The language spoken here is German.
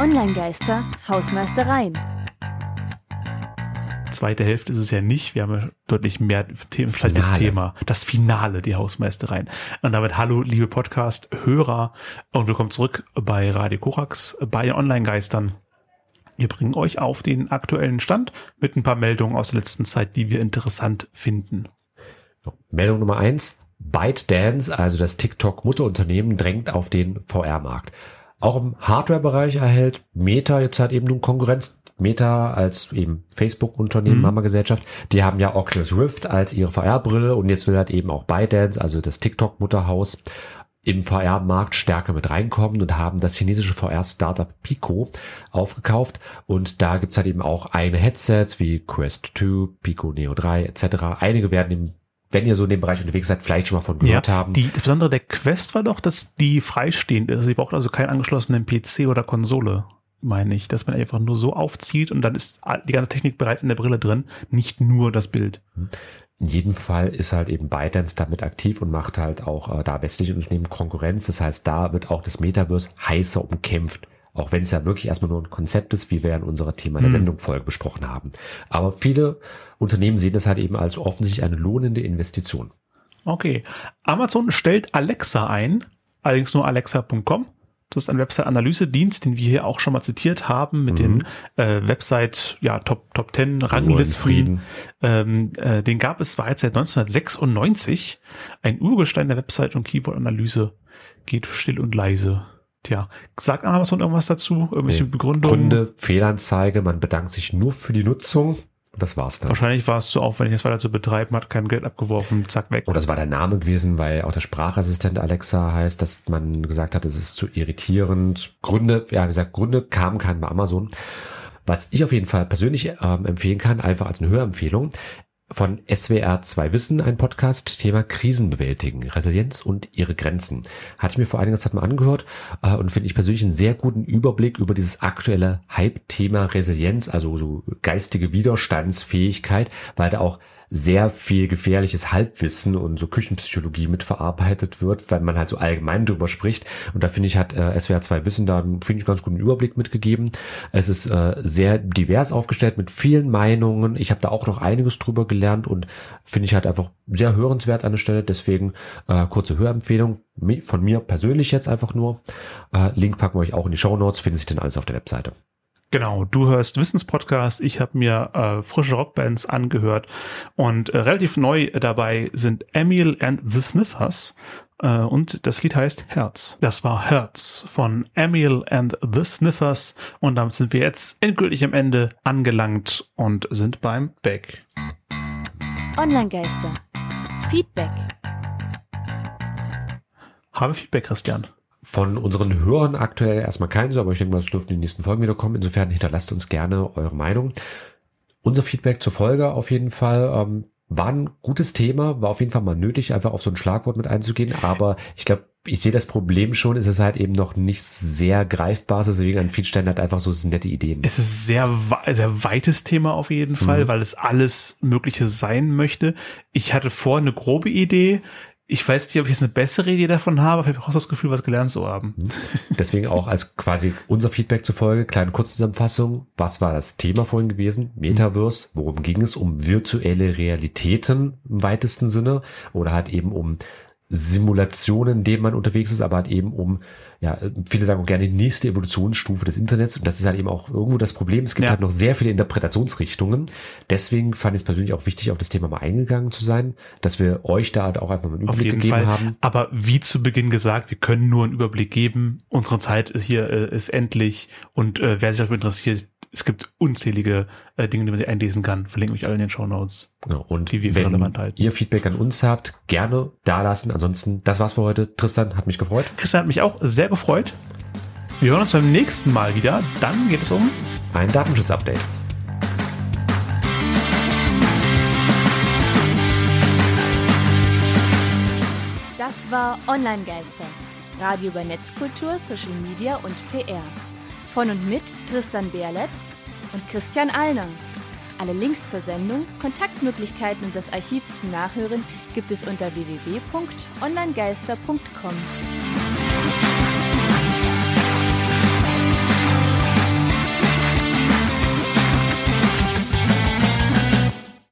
Online-Geister, Hausmeistereien. Zweite Hälfte ist es ja nicht. Wir haben ja deutlich mehr zeitliches Thema. Das Finale, die Hausmeistereien. Und damit hallo, liebe Podcast-Hörer und willkommen zurück bei Radio Korax, bei Online-Geistern. Wir bringen euch auf den aktuellen Stand mit ein paar Meldungen aus der letzten Zeit, die wir interessant finden. Meldung Nummer eins. ByteDance, also das TikTok-Mutterunternehmen, drängt auf den VR-Markt. Auch im Hardware-Bereich erhält Meta jetzt halt eben nun Konkurrenz. Meta als eben Facebook-Unternehmen, mhm. Mama-Gesellschaft, die haben ja Oculus Rift als ihre VR-Brille und jetzt will halt eben auch ByteDance, also das TikTok-Mutterhaus, im VR-Markt stärker mit reinkommen und haben das chinesische VR-Startup Pico aufgekauft. Und da gibt's halt eben auch eigene Headsets wie Quest 2, Pico Neo 3 etc. Einige werden im wenn ihr so in dem Bereich unterwegs seid, vielleicht schon mal von gehört ja, haben. Die, das Besondere der Quest war doch, dass die freistehend ist. Sie braucht also keinen angeschlossenen PC oder Konsole, meine ich, dass man einfach nur so aufzieht und dann ist die ganze Technik bereits in der Brille drin, nicht nur das Bild. In jedem Fall ist halt eben ByteDance damit aktiv und macht halt auch äh, da westliche Unternehmen Konkurrenz. Das heißt, da wird auch das Metaverse heißer umkämpft. Auch wenn es ja wirklich erstmal nur ein Konzept ist, wie wir in unserer Thema der hm. Sendung Folge besprochen haben. Aber viele Unternehmen sehen das halt eben als offensichtlich eine lohnende Investition. Okay. Amazon stellt Alexa ein, allerdings nur alexa.com. Das ist ein Website-Analyse-Dienst, den wir hier auch schon mal zitiert haben mit mhm. den äh, Website ja Top Top 10 Ranglisten. Ähm, äh, den gab es bereits seit 1996. Ein Urgestein der Website- und Keyword-Analyse geht still und leise. Tja, sagt Amazon irgendwas dazu? Irgendwelche nee. Begründungen? Gründe, Fehlanzeige, man bedankt sich nur für die Nutzung. Das war's dann. Wahrscheinlich war es zu aufwendig, das weiter zu betreiben, hat kein Geld abgeworfen, zack, weg. Oder es war der Name gewesen, weil auch der Sprachassistent Alexa heißt, dass man gesagt hat, es ist zu irritierend. Gründe, ja, wie gesagt, Gründe kamen keinen bei Amazon. Was ich auf jeden Fall persönlich ähm, empfehlen kann, einfach als eine Hörempfehlung, von SWR 2 Wissen, ein Podcast, Thema Krisen bewältigen, Resilienz und ihre Grenzen. Hatte ich mir vor einiger Zeit mal angehört äh, und finde ich persönlich einen sehr guten Überblick über dieses aktuelle Hype-Thema Resilienz, also so geistige Widerstandsfähigkeit, weil da auch sehr viel gefährliches Halbwissen und so Küchenpsychologie mitverarbeitet wird, weil man halt so allgemein drüber spricht. Und da finde ich, hat äh, SWR 2 Wissen da, finde ich, ganz guten Überblick mitgegeben. Es ist äh, sehr divers aufgestellt mit vielen Meinungen. Ich habe da auch noch einiges drüber gelernt und finde ich halt einfach sehr hörenswert an der Stelle. Deswegen äh, kurze Hörempfehlung von mir persönlich jetzt einfach nur. Äh, Link packen wir euch auch in die Show Notes, findet sich dann alles auf der Webseite. Genau, du hörst Wissenspodcast. Ich habe mir äh, frische Rockbands angehört und äh, relativ neu dabei sind Emil and the Sniffers äh, und das Lied heißt Herz. Das war Herz von Emil and the Sniffers und damit sind wir jetzt endgültig am Ende angelangt und sind beim Back. Online-Geister. Feedback. Habe Feedback, Christian von unseren Hörern aktuell erstmal keins, aber ich denke mal, es dürften in den nächsten Folgen wieder kommen. Insofern hinterlasst uns gerne eure Meinung. Unser Feedback zur Folge auf jeden Fall ähm, war ein gutes Thema, war auf jeden Fall mal nötig, einfach auf so ein Schlagwort mit einzugehen. Aber ich glaube, ich sehe das Problem schon, ist es halt eben noch nicht sehr greifbar. Deswegen an vielen Stellen hat einfach so nette Ideen. Es ist sehr, sehr weites Thema auf jeden Fall, mhm. weil es alles Mögliche sein möchte. Ich hatte vor eine grobe Idee, ich weiß nicht, ob ich jetzt eine bessere Idee davon habe, aber ich habe auch das Gefühl, was gelernt zu haben. Mhm. Deswegen auch als quasi unser Feedback zufolge, kleine Kurzzusammenfassung. Was war das Thema vorhin gewesen? Metaverse. Worum ging es? Um virtuelle Realitäten im weitesten Sinne oder halt eben um Simulationen, in denen man unterwegs ist, aber halt eben um, ja, viele sagen auch gerne die nächste Evolutionsstufe des Internets. Und das ist halt eben auch irgendwo das Problem. Es gibt ja. halt noch sehr viele Interpretationsrichtungen. Deswegen fand ich es persönlich auch wichtig, auf das Thema mal eingegangen zu sein, dass wir euch da halt auch einfach mal einen Überblick gegeben Fall. haben. Aber wie zu Beginn gesagt, wir können nur einen Überblick geben. Unsere Zeit hier äh, ist endlich und äh, wer sich dafür interessiert, es gibt unzählige äh, Dinge, die man sich einlesen kann. Verlinke ich alle in den Show Notes. Genau. Und die wir wenn relevant halten. ihr Feedback an uns habt, gerne da lassen. Ansonsten, das war's für heute. Tristan hat mich gefreut. Tristan hat mich auch sehr gefreut. Wir hören uns beim nächsten Mal wieder. Dann geht es um ein Datenschutz-Update. Das war Online-Geister. Radio über Netzkultur, Social Media und PR. Von und mit Tristan Berlet und Christian Allner. Alle Links zur Sendung, Kontaktmöglichkeiten und das Archiv zum Nachhören gibt es unter www.onlinegeister.com.